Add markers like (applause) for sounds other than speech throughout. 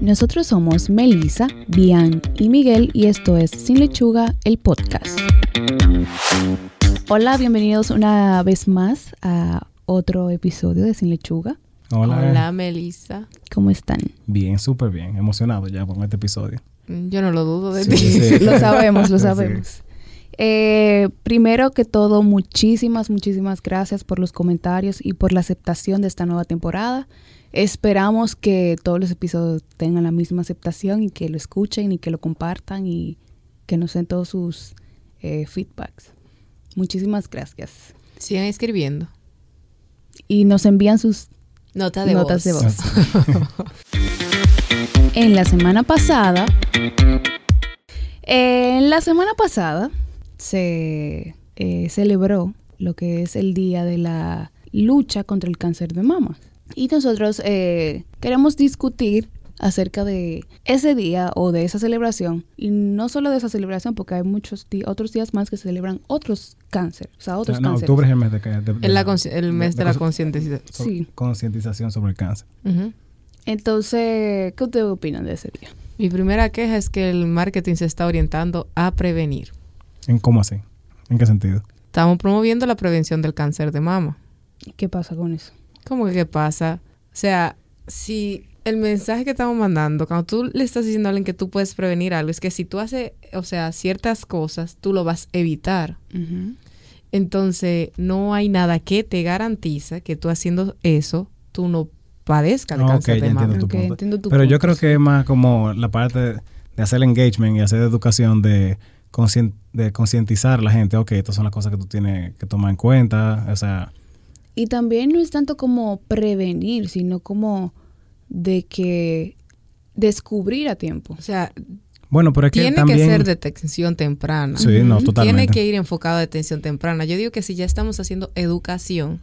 Nosotros somos Melissa, Bian y Miguel y esto es Sin Lechuga, el podcast. Hola, bienvenidos una vez más a otro episodio de Sin Lechuga. Hola. Hola, Melissa. ¿Cómo están? Bien, súper bien. Emocionado ya con este episodio. Mm, Yo no lo dudo de Sí, ti. sí. (laughs) Lo sabemos, lo Sí. sabemos. Eh, primero que todo, muchísimas, muchísimas gracias por los comentarios y por la aceptación de esta nueva temporada. Esperamos que todos los episodios tengan la misma aceptación y que lo escuchen y que lo compartan y que nos den todos sus eh, feedbacks. Muchísimas gracias. Sigan escribiendo. Y nos envían sus Nota de Notas de voz. (laughs) En la semana pasada, en la semana pasada se eh, celebró lo que es el día de la lucha contra el cáncer de mama. Y nosotros eh, queremos discutir acerca de ese día o de esa celebración y no solo de esa celebración porque hay muchos otros días más que celebran otros cánceres, o sea, O otros sea, no, cánceres. octubre es el mes de, la el mes de la concientización. Sí. concientización sobre el cáncer. Entonces, ¿qué ustedes opinan de ese día? Mi primera queja es que el marketing se está orientando a prevenir. ¿En cómo así? ¿En qué sentido? Estamos promoviendo la prevención del cáncer de mama. ¿Qué pasa con eso? ¿Cómo que qué pasa? O sea, si el mensaje que estamos mandando, cuando tú le estás diciendo a alguien que tú puedes prevenir algo, es que si tú haces, o sea, ciertas cosas, tú lo vas a evitar. Entonces, no hay nada que te garantiza que tú haciendo eso, tú no padezcas de cáncer ya de mama. entiendo tu Ok, punto. entiendo tu Pero yo creo que es más como la parte de, hacer el engagement y hacer educación de, de concientizar a la gente. Ok, estas son las cosas que tú tienes que tomar en cuenta. O sea, Y también no es tanto como prevenir, sino como de que descubrir a tiempo. O sea, bueno, pero es que tiene también... que ser detención temprana. Sí, no, totalmente. Tiene que ir enfocado a detención temprana. Yo digo que si ya estamos haciendo educación,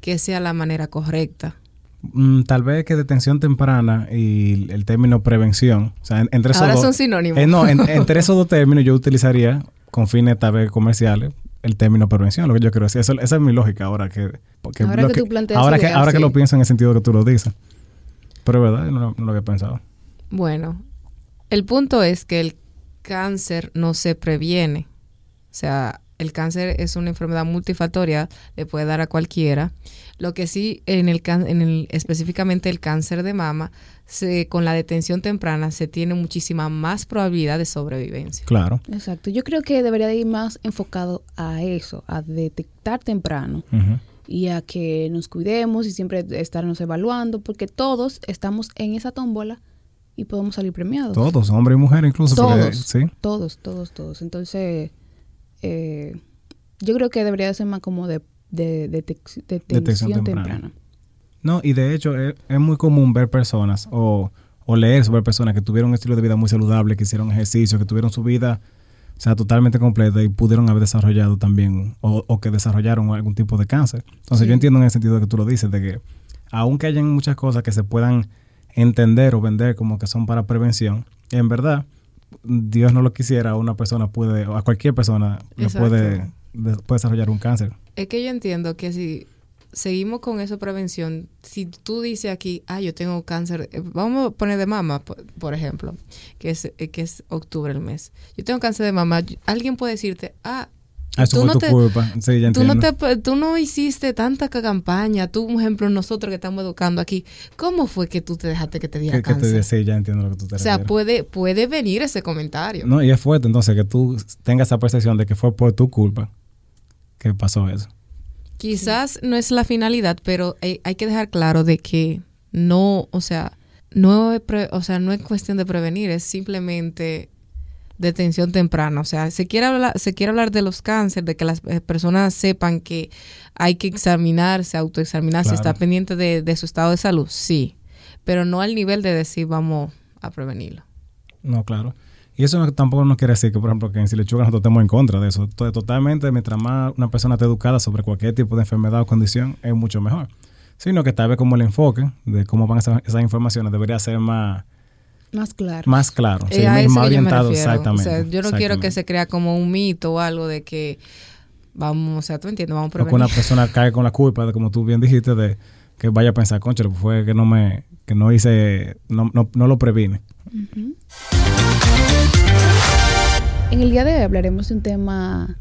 que sea la manera correcta. Mm, tal vez que detención temprana y el término prevención, o sea, en- entre esos Ahora dos, son sinónimos. Eh, no, en- entre (laughs) esos dos términos yo utilizaría, con fines tal vez comerciales, el término prevención, lo que yo quiero decir. Eso- esa es mi lógica ahora que... porque Ahora que tú planteas ahora que, ahora que lo pienso en el sentido que tú lo dices. Pero es verdad, no, no lo había pensado. Bueno, el punto es que el cáncer no se previene. O sea, el cáncer es una enfermedad multifactorial, le puede dar a cualquiera. Lo que sí, en el, can- en el específicamente el cáncer de mama, se, con la detención temprana se tiene muchísima más probabilidad de sobrevivencia. Claro. Exacto. Yo creo que debería de ir más enfocado a eso, a detectar temprano y a que nos cuidemos y siempre estarnos evaluando, porque todos estamos en esa tómbola y podemos salir premiados. Todos, hombre y mujer incluso. porque- Todos. sí. Todos, todos, todos. Entonces, eh, yo creo que debería de ser más como de, de, de detec- detención temprana. No, y de hecho es, es muy común ver personas o, o leer sobre personas que tuvieron un estilo de vida muy saludable, que hicieron ejercicio, que tuvieron su vida o sea, totalmente completa y pudieron haber desarrollado también o, o que desarrollaron algún tipo de cáncer. Entonces Sí. yo entiendo en el sentido de que tú lo dices, de que aunque hayan muchas cosas que se puedan entender o vender como que son para prevención, en verdad, Dios no lo quisiera, una persona puede, o a cualquier persona le puede, de- puede desarrollar un cáncer. Es que yo entiendo que si seguimos con esa prevención, si tú dices aquí, ah, yo tengo cáncer, eh, vamos a poner de mama, por, por ejemplo, que es, eh, que es octubre el mes. Yo tengo cáncer de mama, alguien puede decirte, ah, Ah, Eso tú fue no tu te- culpa. Sí, ya Tú no, te, tú no hiciste tanta ca- campaña. Tú, por ejemplo, nosotros que estamos educando aquí, ¿cómo fue que tú te dejaste que te diera que, que te cáncer? decía, ya entiendo lo que tú te o sea, refieres. puede, puede venir ese comentario. No, y es fuerte entonces que tú tengas esa percepción de que fue por tu culpa que pasó eso. Quizás no es la finalidad, pero hay, hay que dejar claro de que no, o sea, no o sea, no es cuestión de prevenir, es simplemente detención temprana. O sea, se quiere hablar, se quiere hablar de los cánceres, de que las eh, personas sepan que hay que examinarse, autoexaminarse, Claro. estar pendiente de, de su estado de salud, sí, pero no al nivel de decir vamos a prevenirlo. No, claro. Y eso no- tampoco no quiere decir que, por ejemplo, que en Silechuga nosotros estemos en contra de eso. To- Totalmente, mientras más una persona esté educada sobre cualquier tipo de enfermedad o condición, es mucho mejor. Sino que tal vez como el enfoque de cómo van esas, esas informaciones debería ser más, Más claro. más claro. sí, Eh, a más orientado exactamente. O sea, yo no quiero que se crea como un mito o algo de que vamos, o sea, tú entiendes, vamos a O que prevenir. una persona cae con la culpa de, como tú bien dijiste, de que vaya a pensar, concha, fue que no me, que no hice, no, no, no lo previne. En el día de hoy hablaremos de un tema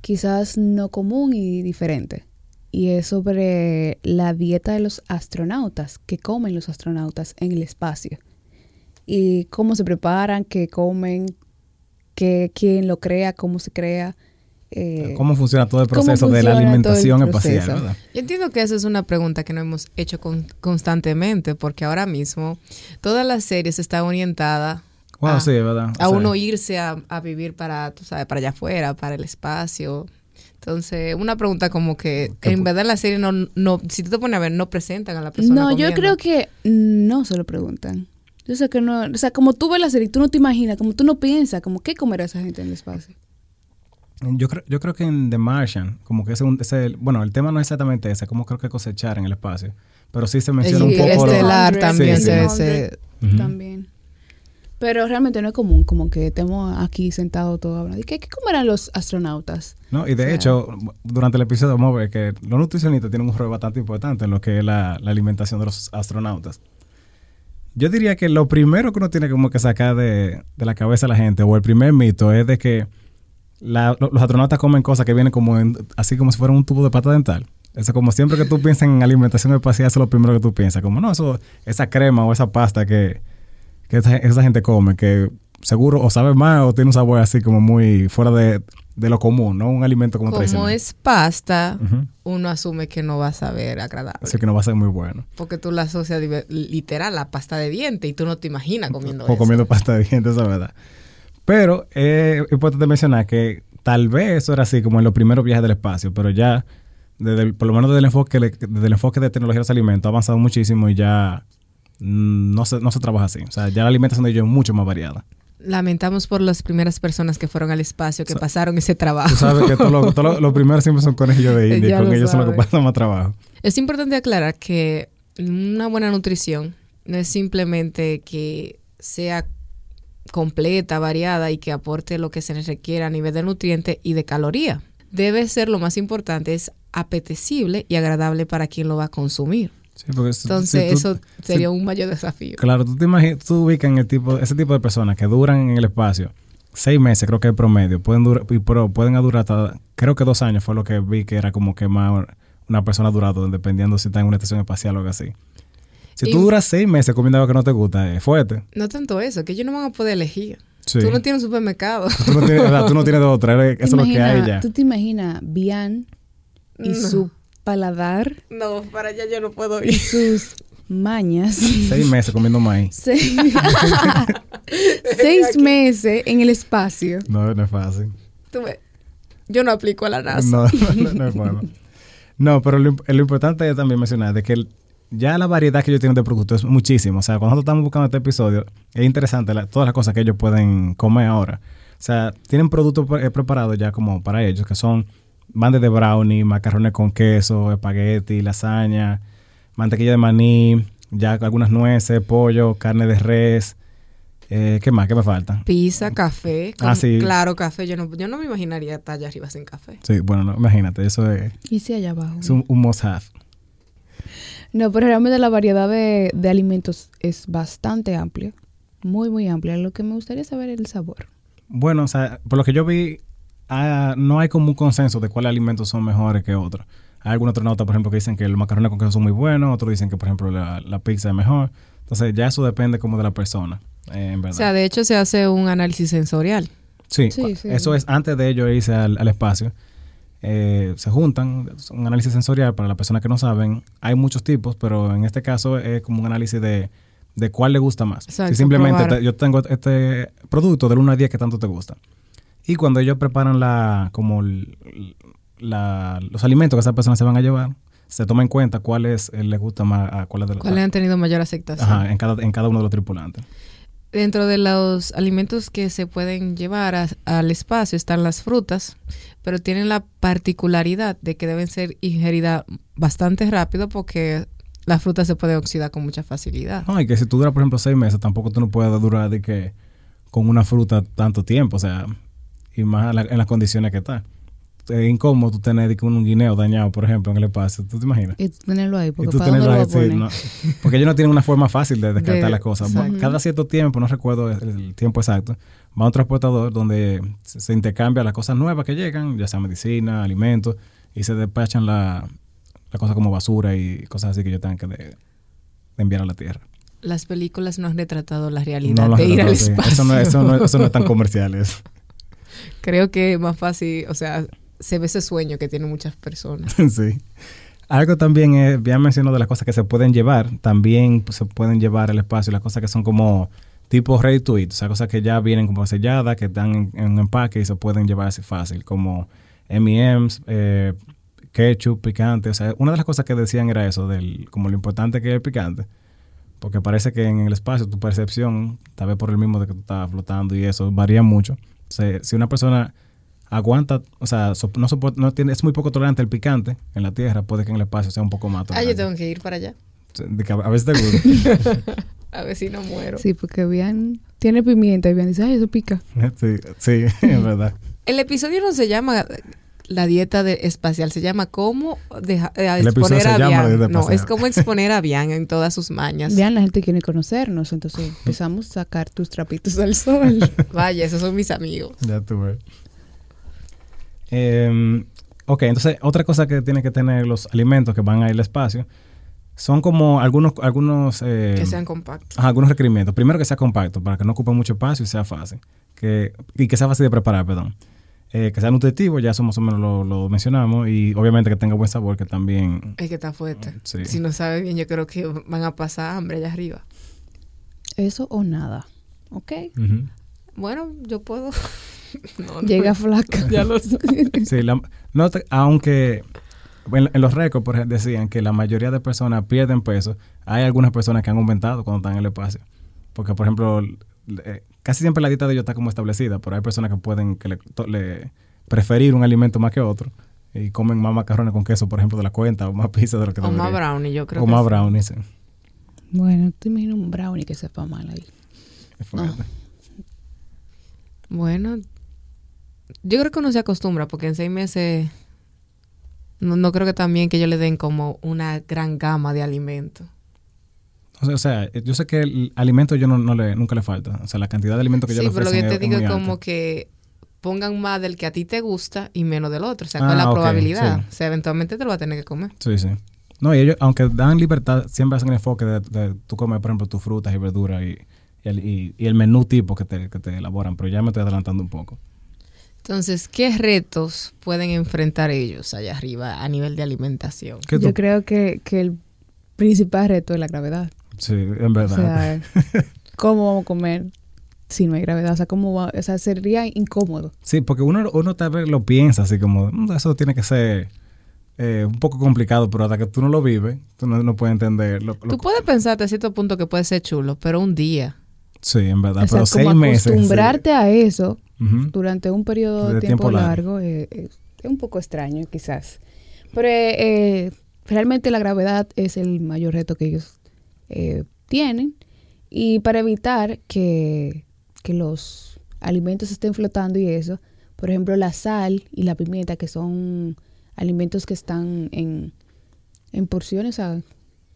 quizás no común y diferente. Y es sobre la dieta de los astronautas, que comen los astronautas en el espacio. Y cómo se preparan, qué comen, qué, quién lo crea, cómo se crea. eh, ¿Cómo funciona todo el proceso de la alimentación espacial? Yo entiendo que esa es una pregunta que no hemos hecho con- constantemente, porque ahora mismo todas las series están orientadas Wow, a, sí, ¿verdad? a O sea, uno irse a, a vivir para, tú sabes, para allá afuera, para el espacio. Entonces, una pregunta como que ¿Qué en verdad en la serie no, no, si tú te pones a ver, no presentan a la persona. No, yo creo que no se lo preguntan. Yo sé que no, o sea, como tú ves la serie, tú no te imaginas, como tú no piensas, como qué comerá esa gente en el espacio. Yo creo, yo creo que en The Martian, como que ese, un- ese- bueno, el tema no es exactamente ese, como creo que cosechar en el espacio, pero sí se menciona un poco... lo- Estelar también sí. se, se- Ujú. También. Pero realmente no es común, como que estemos aquí sentados todos hablando. ¿Y qué, qué comerán los astronautas? No, y de O sea- hecho, durante el episodio vamos a ver que los nutricionistas tienen un rol bastante importante en lo que es la, la alimentación de los astronautas. Yo diría que lo primero que uno tiene como que sacar de, de la cabeza a la gente, o el primer mito, es de que los astronautas comen cosas que vienen como en- así como si fuera un tubo de pata dental. Eso como siempre que tú piensas en alimentación espacial, eso es lo primero que tú piensas. Como no, eso, esa crema o esa pasta que, que esa, esa gente come, que seguro o sabe más o tiene un sabor así como muy fuera de, de lo común, ¿no? Un alimento como, como tradicional. es pasta, uno asume que no va a saber agradable. Así que no va a ser muy bueno. Porque tú la asocias literal a la pasta de diente y tú no te imaginas comiendo o eso. comiendo pasta de dientes, esa es verdad. Pero es importante mencionar que tal vez eso era así como en los primeros viajes del espacio, pero ya, desde el- por lo menos desde el enfoque, desde el enfoque de tecnología de los alimentos, ha avanzado muchísimo y ya mm, no se, no se trabaja así. O sea, ya la alimentación de ellos es mucho más variada. Lamentamos por las primeras personas que fueron al espacio, que Sa- pasaron ese trabajo. Tú sabes que todo lo, todo lo- (laughs) lo primero siempre son conejillos de India con lo ellos son los que pasan más trabajo. Es importante aclarar que una buena nutrición no es simplemente que sea completa, variada y que aporte lo que se les requiera a nivel de nutrientes y de caloría. Debe ser lo más importante, es apetecible y agradable para quien lo va a consumir. Sí, porque si- Entonces, si tú- eso sería si- un mayor desafío. Claro, tú te imaginas, tú ubicas en el tipo, ese tipo de personas que duran en el espacio seis meses, creo que es promedio, pueden durar, y pero pueden durar hasta, creo que dos años fue lo que vi que era como que más una persona ha durado, dependiendo si está en una estación espacial o algo así. Si Y- tú duras seis meses comiendo algo que no te gusta, es fuerte. No tanto eso, que ellos no van a poder elegir. Sí. Tú no tienes un supermercado. Tú no tienes, ¿verdad? Tú no tienes de otra, eso ¿Te es lo que hay ya. ¿Tú te imaginas Bian y No. su paladar No, para allá yo no puedo y sus mañas? Seis meses comiendo maíz. Seis, (laughs) Seis meses en el espacio. No, no es fácil. Tú Yo no aplico a la NASA. No, (laughs) no, no es bueno. No, pero lo, lo importante es también mencionar de que el- ya la variedad que ellos tienen de productos es muchísimo. O sea, cuando nosotros estamos buscando este episodio, es interesante la- todas las cosas que ellos pueden comer ahora. O sea, tienen productos pre- eh, preparados ya como para ellos, que son van desde brownie, macarrones con queso, espagueti, lasaña, mantequilla de maní, ya algunas nueces, pollo, carne de res. Eh, ¿Qué más? ¿Qué me falta? Pizza, café. Ah, con- sí. Claro, café. Yo no, yo no me imaginaría estar allá arriba sin café. Sí, bueno, no, imagínate, eso es, Y si allá abajo. es un, un must have. No, pero realmente la variedad de, de alimentos es bastante amplia. Muy, muy amplia. Lo que me gustaría saber es el sabor. Bueno, o sea, por lo que yo vi, ah, no hay como un consenso de cuáles alimentos son mejores que otros. Hay algunos astronautas, por ejemplo, que dicen que los macarrones con queso son muy buenos, otros dicen que, por ejemplo, la, la pizza es mejor. Entonces, ya eso depende como de la persona, eh, en O verdad. sea, de hecho se hace un análisis sensorial. sí, Sí, cua- sí. eso es antes de ellos irse al, al espacio. Eh, se juntan, es un análisis sensorial para las personas que no saben. Hay muchos tipos, pero en este caso es como un análisis de, de cuál le gusta más. Exacto, si simplemente te- yo tengo este producto del 1 al 10 que tanto te gusta. Y cuando ellos preparan la, como la- los alimentos que esas personas se van a llevar, se toma en cuenta cuáles eh, les gusta más a cuáles de los ¿Cuáles han tenido mayor aceptación? Ajá, en cada, en cada uno de los tripulantes. Dentro de los alimentos que se pueden llevar a- al espacio están las frutas, pero tienen la particularidad de que deben ser ingeridas bastante rápido porque la fruta se puede oxidar con mucha facilidad. No, y que si tú duras, por ejemplo, seis meses, tampoco tú no puedes durar de que con una fruta tanto tiempo, o sea, y más en la- en las condiciones que está. es incómodo tú tener un guineo dañado, por ejemplo, en el espacio. ¿Tú te imaginas? Y tú tenerlo ahí, porque tú ¿para dónde lo a ahí, sí, no. porque ellos no tienen una forma fácil de descartar De- las cosas. exacto. Cada cierto tiempo, no recuerdo el, el tiempo exacto, va un transportador donde se, se intercambia las cosas nuevas que llegan, ya sea medicina, alimentos, y se despachan la, la cosa como basura y cosas así que ellos tengan que de- de enviar a la Tierra. Las películas no han retratado la realidad lo de ir al espacio. Eso no, eso, no, eso no es tan comercial. eso. Creo que es más fácil, o sea, se ve ese sueño que tienen muchas personas. (laughs) sí. Algo también es, ya menciono de las cosas que se pueden llevar, también pues, se pueden llevar al espacio, las cosas que son como tipo ready to eat, o sea, cosas que ya vienen como selladas, que están en, un empaque y se pueden llevar así fácil, como M&M's, eh, ketchup, picante, o sea, una de las cosas que decían era eso, del como lo importante que es el picante, porque parece que en el espacio tu percepción, tal vez por el mismo de que tú estás flotando y eso, varía mucho. O sea, si una persona aguanta, o sea, so- no, sopor- no tiene, es muy poco tolerante al picante en la Tierra, puede que en el espacio sea un poco más Ah, tolerante. yo tengo que ir para allá. De que a a veces te gusta. (laughs) A ver si no muero. Sí, porque bien, tiene pimienta y bien dice, ay, eso pica. (laughs) sí, sí, (laughs) es verdad. El episodio no se llama la dieta de espacial, se llama cómo deja- eh, exponer se a Bian. dieta No, es como exponer a Bian en todas sus mañas. Vean, la gente quiere conocernos, entonces (laughs) empezamos a sacar tus trapitos al sol. (laughs) Vaya, esos son mis amigos. Ya tuve. Eh, ok, entonces otra cosa que tienen que tener los alimentos que van a ir al espacio son como algunos, algunos, eh, Que sean compactos. ajá, algunos requerimientos. Primero que sea compacto, para que no ocupe mucho espacio y sea fácil. Que, y que sea fácil de preparar, perdón. Eh, que sea nutritivo, ya eso más o menos lo, lo mencionamos. Y obviamente que tenga buen sabor, que también... Es que está fuerte. Sí. Si no sabe bien, yo creo que van a pasar hambre allá arriba. Eso o nada. ¿Ok? Bueno, yo puedo. (laughs) No, no. Llega flaca. (laughs) Ya lo sé. Sí, la- no te- aunque en, en los récords por ejemplo, decían que la mayoría de personas pierden peso, hay algunas personas que han aumentado cuando están en el espacio. Porque, por ejemplo, eh, casi siempre la dieta de ellos está como establecida, pero hay personas que pueden que le, to- le preferir un alimento más que otro y comen más macarrones con queso, por ejemplo, de la cuenta, o más pizza de lo que O más brownie, yo creo O que más sí. brownies. sí. Bueno, te imagino un brownie que sepa mal ahí. Es fuerte. Bueno, yo creo que uno se acostumbra porque en seis meses no, no creo que también que ellos le den como una gran gama de alimentos. O sea, yo sé que el alimento yo no, no le, nunca le falta. O sea, la cantidad de alimentos que yo Sí, le pero lo que ofrecen te digo es como alta. que pongan más del que a ti te gusta y menos del otro. O sea, Ah, con la ok, probabilidad. sí. O sea, eventualmente te lo va a tener que comer. Sí, sí. No, y ellos, aunque dan libertad, siempre hacen el enfoque de, de tú comer, por ejemplo, tus frutas y verduras y, y el, y- y el menú tipo que te, que te elaboran, pero ya me estoy adelantando un poco. Entonces, ¿qué retos pueden enfrentar ellos allá arriba a nivel de alimentación? ¿Qué tú- Yo creo que, que el principal reto es la gravedad. Sí, en O verdad. sea, ¿cómo vamos a comer si no hay gravedad? O sea, ¿cómo va? O sea, sería incómodo. sí, porque uno, uno tal vez lo piensa así como, "Mm, eso tiene que ser eh, un poco complicado, pero hasta que tú no lo vives, tú no, no puedes entender. Lo, lo- Tú puedes pensar a cierto punto que puede ser chulo, pero un día. sí, en verdad, o sea, pero seis como meses. sí. acostumbrarte a eso durante un periodo de, tiempo, tiempo largo eh, eh, es un poco extraño, quizás. Pero realmente la gravedad es el mayor reto que ellos eh, tienen. Y para evitar que, que los alimentos estén flotando y eso, por ejemplo, la sal y la pimienta, que son alimentos que están en, en porciones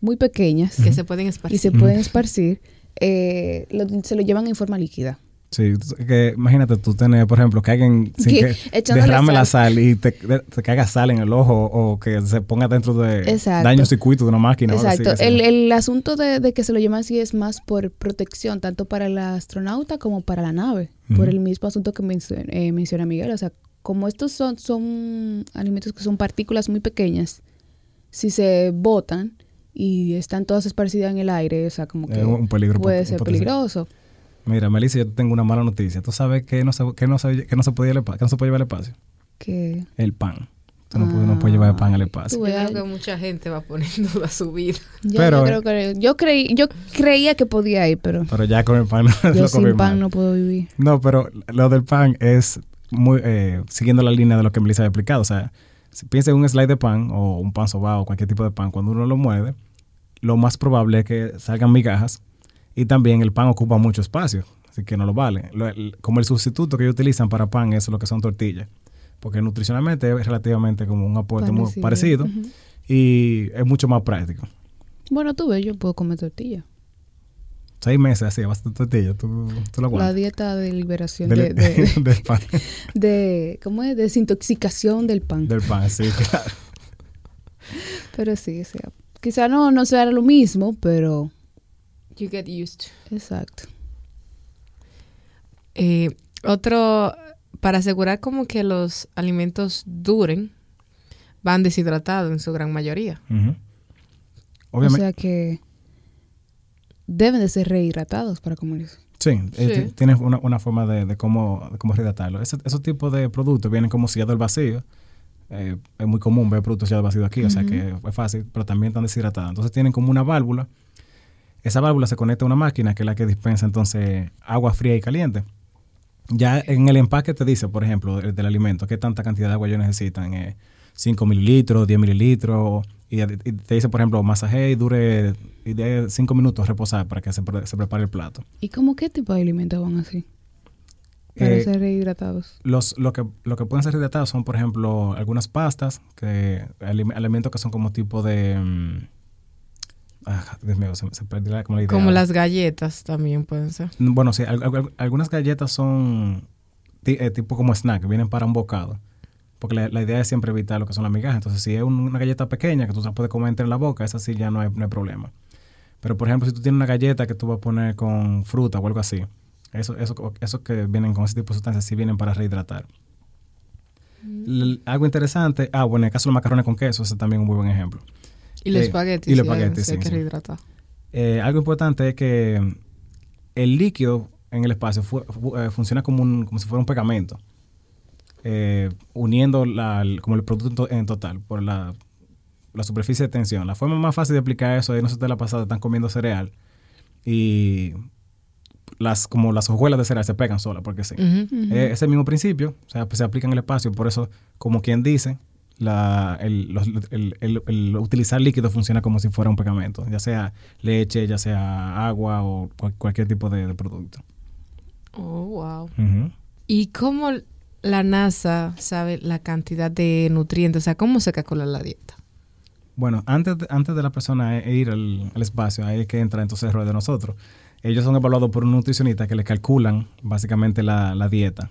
muy pequeñas Que se pueden y esparcir. se pueden esparcir, eh, lo- se lo llevan en forma líquida. Sí, que imagínate tú tener, por ejemplo, que alguien sin (laughs) Que- que echándole derrame la sal. sal y te, te caiga sal en el ojo o que se ponga dentro de Exacto. daño circuito de una máquina. así, Exacto. sé El, el asunto de, de que se lo llevan así es más por protección, tanto para el astronauta como para la nave, por el mismo asunto que mencio- eh, menciona Miguel. O sea, como estos son, son alimentos que son partículas muy pequeñas, si se botan y están todas esparcidas en el aire, o sea, como que Es un peligro puede ser peligroso. Mira, Melissa, yo te tengo una mala noticia. ¿Tú sabes que no se, que no se, que no se espa- que no se puede llevar al espacio? Que, El pan. Tú no, puedes, no puedes llevar el pan al espacio. Tú Yo creo que mucha gente va a poner en duda su vida. yo, Pero, yo creo que yo creí, yo creía que podía ir, pero Pero ya con el pan (laughs) no yo lo sin pan no puedo vivir. No, pero lo del pan es muy eh, siguiendo la línea de lo que Melissa había explicado. O sea, si piensa en un slide de pan o un pan sobao o cualquier tipo de pan, cuando uno lo mueve, lo más probable es que salgan migajas y también el pan ocupa mucho espacio, así que no lo vale. Lo- el- como el sustituto que ellos utilizan para pan es lo que son tortillas. porque nutricionalmente es relativamente como un aporte muy Parecido. parecido Ujú. y es mucho más práctico. Bueno, tú ves, yo puedo comer tortilla. Seis meses así, bastante tortilla, tú, tú lo La dieta de liberación Del- de, de, (laughs) del pan. (laughs) de- ¿cómo es? Desintoxicación del pan. Del pan, sí, (laughs) claro. Pero sí, o sea, quizá no, no sea lo mismo, pero You get used. exacto. Eh, otro, para asegurar como que los alimentos duren, van deshidratados en su gran mayoría. Ujú. O Obviamente, sea que deben de ser rehidratados para comerse. sí, eh, Sí. ti- tienes una, una forma de, de cómo, de cómo rehidratarlo. Ese- esos tipos de productos vienen como sellado al vacío. Eh, es muy común ver productos sellados al vacío aquí, o sea que es fácil, pero también están deshidratados. Entonces tienen como una válvula. Esa válvula se conecta a una máquina que es la que dispensa entonces agua fría y caliente. Ya en el empaque te dice, por ejemplo, del, del alimento, qué tanta cantidad de agua ellos necesitan. Eh, 5 mililitros, 10 mililitros. Y, y te dice, por ejemplo, masaje y dure y de 5 minutos reposar para que se, pre- se prepare el plato. ¿Y cómo qué tipo de alimentos van así? Para Eh, ser rehidratados. los, lo, que, lo que pueden ser hidratados son, por ejemplo, algunas pastas, que alim- alimentos que son como tipo de... mm, ah, Dios mío, se, se perdió la, como la idea. Como las galletas también pueden ser. Bueno, sí, al- al- algunas galletas son eh, tipo como snack, vienen para un bocado. Porque la, la idea es siempre evitar lo que son las migajas. Entonces, si es un- una galleta pequeña que tú se puedes comer entre en la boca, esa sí ya no hay, no hay problema. Pero, por ejemplo, si tú tienes una galleta que tú vas a poner con fruta o algo así, eso, eso, eso que vienen con ese tipo de sustancias sí vienen para rehidratar. L- algo interesante, ah, bueno, en el caso de los macarrones con queso, ese también es un muy buen ejemplo. Y los Eh, espaguetis. y los espaguetis, sí. Eh, algo importante es que el líquido en el espacio fu- fu- eh, funciona como, un, como si fuera un pegamento, eh, uniendo la, el- como el producto en total por la, la superficie de tensión. La forma más fácil de aplicar eso es, no sé si te la pasada, están comiendo cereal y las como las hojuelas de cereal se pegan solas, porque sí. Ujú. Ujú. Eh, es el mismo principio, o sea, pues se aplica en el espacio, por eso, como quien dice, la, el, los- el- el- el utilizar líquido funciona como si fuera un pegamento, ya sea leche, ya sea agua o cual- cualquier tipo de, de producto. Oh, wow. ¿Y cómo la NASA sabe la cantidad de nutrientes? O sea, ¿cómo se calcula la dieta? Bueno, antes de, antes de la persona e- ir al, al espacio, ahí es que entra entonces el rol de nosotros. Ellos son evaluados por un nutricionista que le calculan básicamente la, la dieta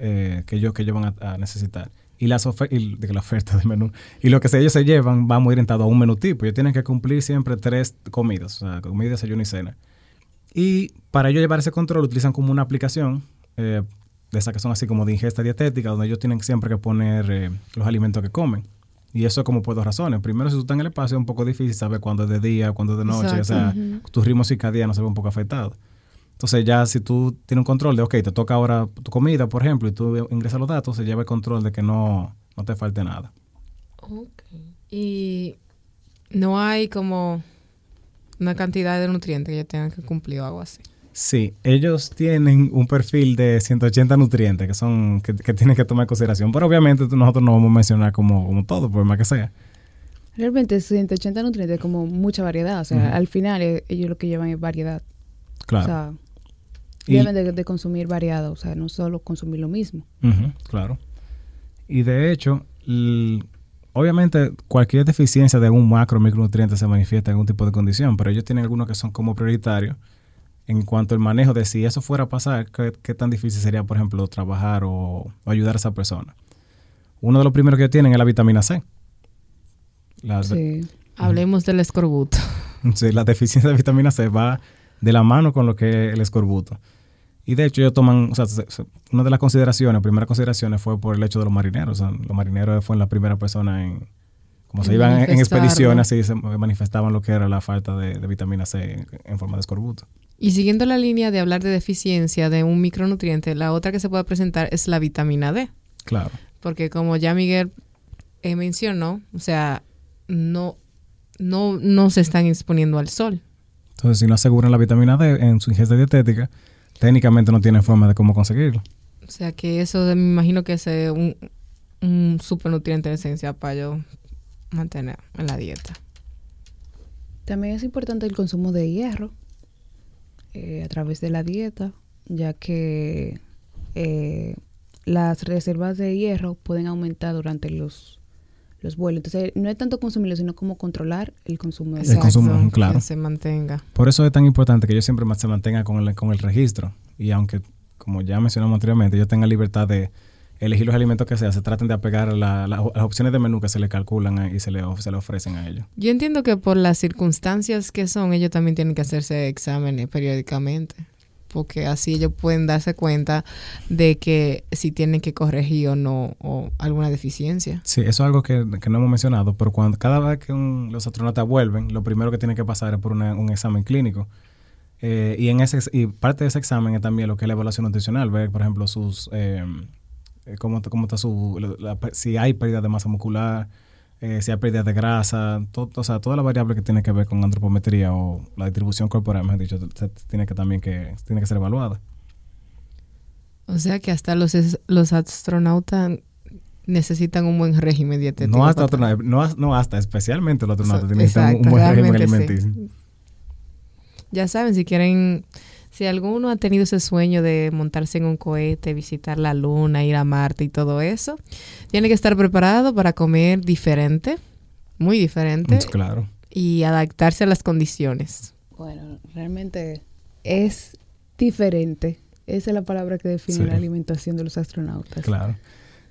eh, que, ellos, que ellos van a, a necesitar. Y, las ofer- y de la oferta de menú. Y lo que ellos se llevan va muy orientado a un menú tipo. Ellos tienen que cumplir siempre tres comidas, o sea, comida, desayuno y cena. Y para ellos llevar ese control utilizan como una aplicación eh, de esas que son así como de ingesta dietética, donde ellos tienen siempre que poner eh, los alimentos que comen. Y eso como por dos razones. Primero, si tú estás en el espacio es un poco difícil saber cuándo es de día, cuándo es de noche. O sea, Exacto. Ujú. tu ritmo circadiano se ve un poco afectado. Entonces ya si tú tienes un control de, ok, te toca ahora tu comida, por ejemplo, y tú ingresas los datos, se lleva el control de que no, no te falte nada. Y no hay como una cantidad de nutrientes que ellos tengan que cumplir o algo así. Sí, ellos tienen un perfil de 180 nutrientes que son que, que tienen que tomar en consideración, pero obviamente nosotros no vamos a mencionar como, como todo, por más que sea. Realmente 180 nutrientes como mucha variedad. O sea, al final eh, ellos lo que llevan es variedad. Claro. O sea, deben de, de consumir variado. O sea, no solo consumir lo mismo. Claro. Y de hecho, obviamente cualquier deficiencia de un macro o micronutriente se manifiesta en algún tipo de condición, pero ellos tienen algunos que son como prioritarios en cuanto al manejo de si eso fuera a pasar, qué, qué tan difícil sería, por ejemplo, trabajar o, o ayudar a esa persona. Uno de los primeros que ellos tienen es la vitamina C. La, Sí. Hablemos del escorbuto. Sí, la deficiencia de vitamina C va de la mano con lo que es el escorbuto. Y de hecho ellos toman, o sea, se- se- una de las consideraciones, primeras consideraciones fue por el hecho de los marineros. O sea, los marineros fueron la primera persona en, como se iban en, expediciones, así se manifestaban lo que era la falta de, de vitamina C en, en forma de escorbuto. Y siguiendo la línea de hablar de deficiencia de un micronutriente, la otra que se puede presentar es la vitamina D. Claro. Porque como ya Miguel eh, mencionó, o sea, no, no, no se están exponiendo al sol. Entonces, si no aseguran la vitamina D en su ingesta dietética, técnicamente no tienen forma de cómo conseguirlo. O sea que eso de- me imagino que es eh, un, un supernutriente de esencia para yo mantener en la dieta. También es importante el consumo de hierro eh, a través de la dieta, ya que eh, las reservas de hierro pueden aumentar durante los, los vuelos. Entonces, no es tanto consumirlo, sino como controlar el consumo de El consumo, Exacto, claro. Que se mantenga. Por eso es tan importante que yo siempre más se mantenga con el, con el registro. Y aunque, como ya mencionamos anteriormente, yo tenga libertad de elegir los alimentos que sea, se traten de apegar a la- la- las opciones de menú que se le calculan a- y se le, of- se le ofrecen a ellos. Yo entiendo que por las circunstancias que son, ellos también tienen que hacerse exámenes periódicamente, porque así ellos pueden darse cuenta de que si tienen que corregir o no, o alguna deficiencia. Sí, eso es algo que, no hemos mencionado, pero cuando cada vez que los astronautas vuelven, lo primero que tienen que pasar es por un examen clínico. Eh, y en ese y parte de ese examen es también lo que es la evaluación nutricional, ver, por ejemplo, sus eh, eh, cómo, cómo está su si hay pérdida de masa muscular, eh, si hay pérdida de grasa, todo, o sea, toda la variable que tiene que ver con antropometría o la distribución corporal, mejor dicho, tiene que también que tiene que ser evaluada. O sea que hasta los, los astronautas necesitan un buen régimen dietético. No hasta, no, no hasta, especialmente los astronautas Exacto, tienen un, un buen régimen sí. alimenticio. Ya saben, si quieren, si alguno ha tenido ese sueño de montarse en un cohete, visitar la luna, ir a Marte y todo eso, tiene que estar preparado para comer diferente, muy diferente, Claro. y adaptarse a las condiciones. Bueno, realmente es diferente. Esa es la palabra que define Sí. la alimentación de los astronautas. Claro.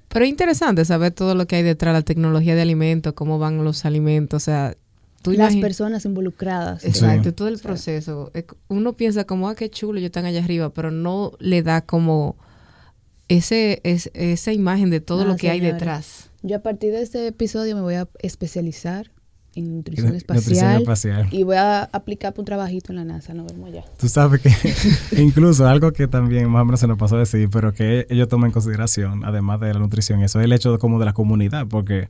Pero es interesante saber todo lo que hay detrás, la tecnología de alimentos, cómo van los alimentos, o sea, Las personas involucradas. Exacto, Sí. todo el proceso. Uno piensa como, ah, qué chulo, ellos están allá arriba, pero no le da como ese, es, esa imagen de todo Ah, lo que hay detrás. Yo a partir de este episodio me voy a especializar en nutrición Nutrición espacial espacial. y voy a aplicar para un trabajito en la NASA. Nos vemos ya. Tú sabes que (laughs) incluso algo que también más o menos se nos pasó a decir, pero que ellos toman en consideración, además de la nutrición, eso es el hecho de como de la comunidad, porque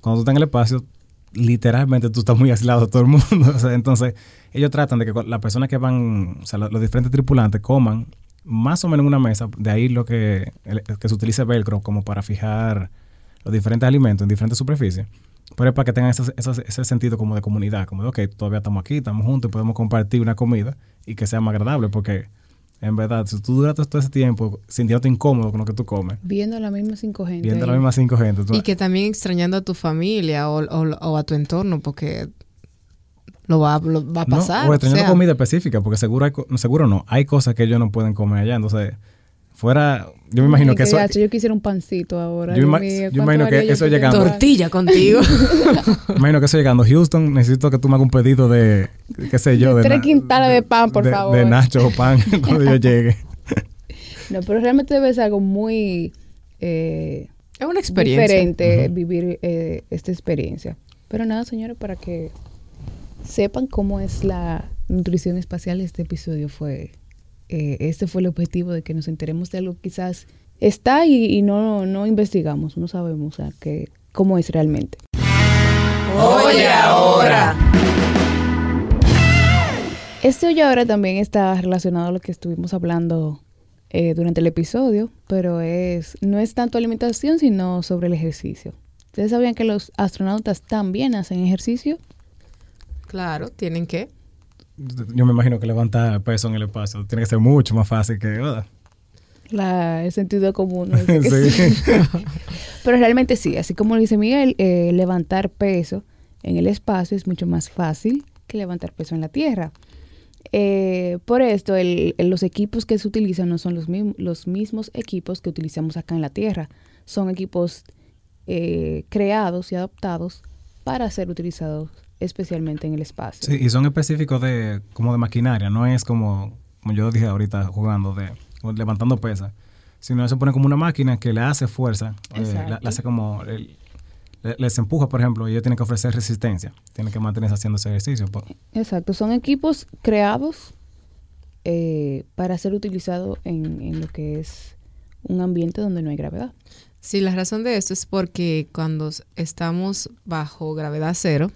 cuando tú estás en el espacio, literalmente tú estás muy aislado de todo el mundo. (laughs) O sea, entonces, ellos tratan de que las personas que van, o sea, los, diferentes tripulantes coman más o menos en una mesa, de ahí lo que, el- que se utiliza velcro como para fijar los diferentes alimentos en diferentes superficies. Pero es para que tengan ese, sentido como de comunidad, como de, ok, todavía estamos aquí, estamos juntos podemos compartir una comida y que sea más agradable, porque en verdad, si tú duras todo ese tiempo sintiéndote incómodo con lo que tú comes, Viendo a la misma cinco gente. viendo ahí. las mismas cinco gente, tú- Y que también extrañando a tu familia o, o- o a tu entorno, porque lo va, lo va a No, pasar. o o extrañando sea, comida específica, porque seguro hay, no, seguro no, hay cosas que ellos no pueden comer allá, entonces, fuera, yo me imagino Ay, que eso... gacho, yo quisiera un pancito ahora. Yo ima- mío, yo ¿cuánto imagino que eso llegando- tortilla contigo. Me (laughs) (laughs) imagino que eso llegando Houston, necesito que tú me hagas un pedido de, qué sé yo, de, Tres quintales de pan, por de- favor. De nacho o pan (laughs) cuando yo llegue. No, pero realmente debe ser algo muy eh, es una experiencia. diferente Ujú. vivir eh, esta experiencia. Pero nada, señores, para que sepan cómo es la nutrición espacial, este episodio fue, eh, este fue el objetivo de que nos enteremos de algo que quizás está y, y no, no investigamos, no sabemos o sea, que, cómo es realmente. Oye, ahora. Este hoy ahora también está relacionado a lo que estuvimos hablando eh, durante el episodio, pero es no es tanto alimentación, sino sobre el ejercicio. ¿Ustedes sabían que los astronautas también hacen ejercicio? Claro, tienen que. Yo me imagino que levantar peso en el espacio tiene que ser mucho más fácil que... ¿verdad? La, el sentido común. (laughs) Sí. (laughs) Pero realmente sí, así como lo dice Miguel, eh, levantar peso en el espacio es mucho más fácil que levantar peso en la Tierra. Eh, por esto, el- el- los equipos que se utilizan no son los, mismos los mismos equipos que utilizamos acá en la Tierra. Son equipos eh, creados y adaptados para ser utilizados especialmente en el espacio. Sí, y son específicos de como de maquinaria, no es como, como yo dije ahorita jugando, de levantando pesas, sino se pone como una máquina que le hace fuerza, eh, le hace como, el- les empuja, por ejemplo, y ellos tienen que ofrecer resistencia, tienen que mantenerse haciendo ese ejercicio. pues. Exacto, son equipos creados eh, para ser utilizados en, en lo que es un ambiente donde no hay gravedad. Sí, la razón de esto es porque cuando estamos bajo gravedad cero,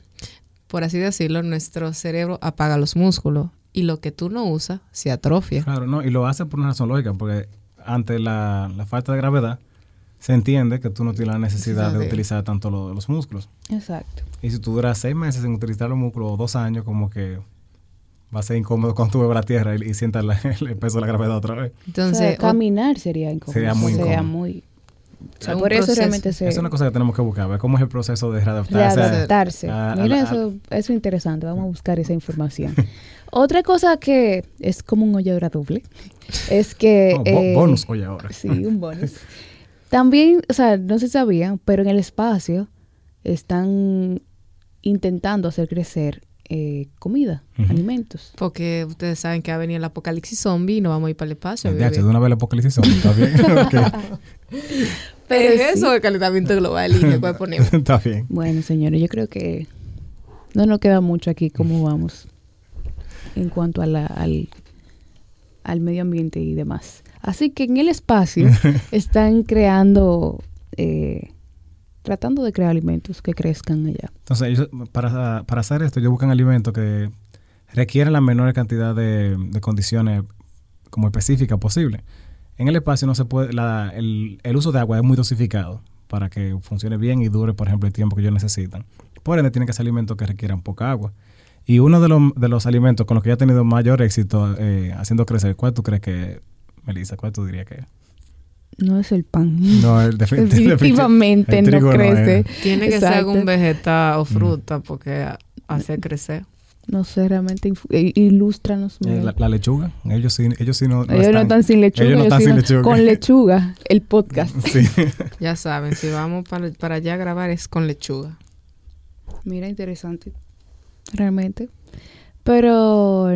por así decirlo, nuestro cerebro apaga los músculos y lo que tú no usas se atrofia. Claro, no, y lo hace por una razón lógica, porque ante la, la falta de gravedad, se entiende que tú no tienes la necesidad de utilizar tanto lo- los músculos. Exacto. Y si tú duras seis meses sin utilizar los músculos o dos años, como que va a ser incómodo (laughs) cuando tú bebas la tierra y, y sientas la- el peso de la gravedad otra vez. O Entonces, sea, caminar sería incómodo. Sería muy Sería incómodo. muy- o sea, un por eso proceso. realmente se Es una cosa que tenemos que buscar, ver cómo es el proceso de readaptarse. readaptarse. a- a- Mira, a- eso, eso es interesante. Vamos a buscar esa información. (laughs) Otra cosa que es como un holladura doble (laughs) es que... Oh, bo- eh, bonus, oye, ahora. Sí, un bonus. (laughs) También, o sea, no se sabía, pero en el espacio están intentando hacer crecer eh, comida, alimentos. porque ustedes saben que va a venir el apocalipsis zombie y no vamos a ir para el espacio. El DH, de una vez el apocalipsis zombie, ¿está bien? Pero es sí. eso del calentamiento global y después (laughs) ponemos. Está bien. Bueno, señores, yo creo que no nos queda mucho aquí cómo vamos en cuanto a la- al, al medio ambiente y demás. Así que en el espacio (laughs) están creando, eh, tratando de crear alimentos que crezcan allá. Entonces, ellos, para, para hacer esto, ellos buscan alimentos que requieren la menor cantidad de, de condiciones como específicas posible. En el espacio no se puede, la- el, el uso de agua es muy dosificado para que funcione bien y dure, por ejemplo, el tiempo que ellos necesitan. Por ende, tienen que ser alimentos que requieran poca agua. Y uno de los, de los alimentos con los que ya ha tenido mayor éxito eh, haciendo crecer, ¿cuál tú crees que, Melissa, cuál tú dirías que es? No es el pan. No, el defi- (laughs) Definitivamente el no crece. Tiene que ser algún vegetal o fruta porque hace crecer. No sé, realmente eh, ilústranos. Eh, la, la lechuga. Ellos sí, ellos sí no, no ellos no están sin lechuga, ellos no ellos están sin lechuga. con (laughs) lechuga, el podcast. Sí. Ya saben, si vamos para, para allá a grabar es con lechuga. Mira, interesante. Realmente. Pero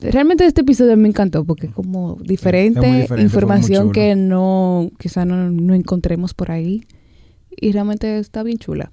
realmente este episodio me encantó porque es como diferente, Es muy diferente, muy información que no, quizá no, no encontremos por ahí. Y realmente está bien chula.